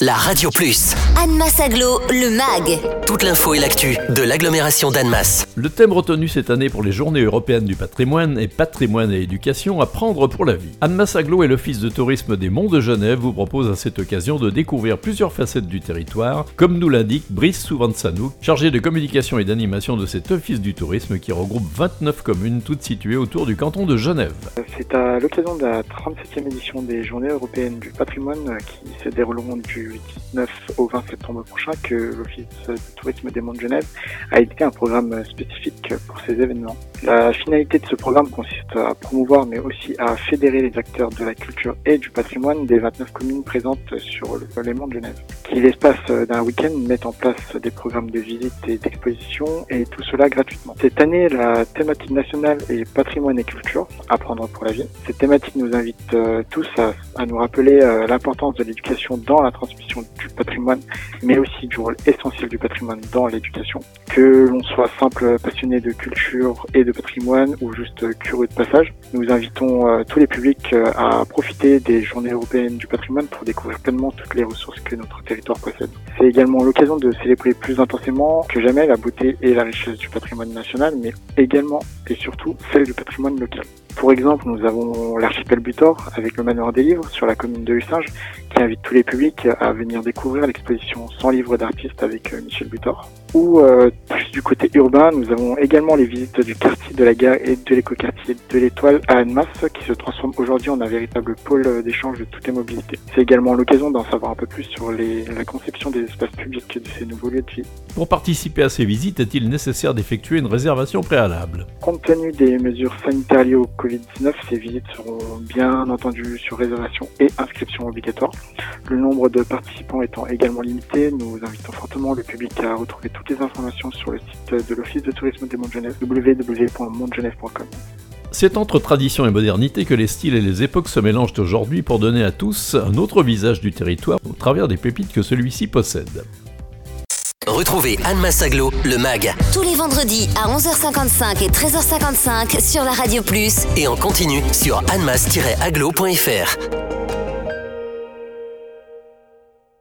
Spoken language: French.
la Radio Plus. Annemasse Aglo, le MAG. Toute l'info et l'actu de l'agglomération d'Annemasse. Le thème retenu cette année pour les Journées européennes du patrimoine est Patrimoine et éducation à prendre pour la vie. Annemasse Aglo et l'Office de tourisme des Monts de Genève vous proposent à cette occasion de découvrir plusieurs facettes du territoire, comme nous l'indique Brice Souvantsanou, chargé de communication et d'animation de cet Office du tourisme qui regroupe 29 communes toutes situées autour du canton de Genève. C'est à l'occasion de la 37e édition des Journées européennes du patrimoine qui se dérouleront du 19 au 20 septembre prochain que l'Office de tourisme des Monts de Genève a édité un programme spécifique pour ces événements. La finalité de ce programme consiste à promouvoir mais aussi à fédérer les acteurs de la culture et du patrimoine des 29 communes présentes sur les Monts de Genève, qui l'espace d'un week-end mettent en place des programmes de visite et d'exposition et tout cela gratuitement. Cette année, la thématique nationale est patrimoine et culture, apprendre pour la Cette thématique nous invite euh, tous à, nous rappeler euh, l'importance de l'éducation dans la transmission du patrimoine, mais aussi du rôle essentiel du patrimoine dans l'éducation. Que l'on soit simple passionné de culture et de patrimoine ou juste curieux de passage, nous invitons euh, tous les publics à profiter des journées européennes du patrimoine pour découvrir pleinement toutes les ressources que notre territoire possède. C'est également l'occasion de célébrer plus intensément que jamais la beauté et la richesse du patrimoine national, mais également et surtout celle du patrimoine local. Pour exemple, nous avons l'archipel Butor avec le manoir des livres sur la commune de Hussinge qui invite tous les publics à venir découvrir l'exposition 100 livres d'artistes avec euh, Michel Butor. Ou euh, plus du côté urbain, nous avons également les visites du quartier de la gare et de l'écoquartier de l'Étoile à Annemasse qui se transforme aujourd'hui en un véritable pôle d'échange de toutes les mobilités. C'est également l'occasion d'en savoir un peu plus sur les, la conception des espaces publics de ces nouveaux lieux de vie. Pour participer à ces visites, est-il nécessaire d'effectuer une réservation préalable? Compte tenu des mesures sanitaires liées au Covid-19, ces visites seront bien entendu sur réservation et inscription obligatoire. Le nombre de participants étant également limité, nous invitons fortement le public à retrouver toutes les informations sur le site de l'Office de tourisme des Monts de Genève, www.montgenève.com. C'est entre tradition et modernité que les styles et les époques se mélangent aujourd'hui pour donner à tous un autre visage du territoire au travers des pépites que celui-ci possède. Retrouvez Anne Massaglo, le MAG, Tous les vendredis à 11h55 et 13h55 sur la Radio Plus. et en continu sur annemass-aglo.fr.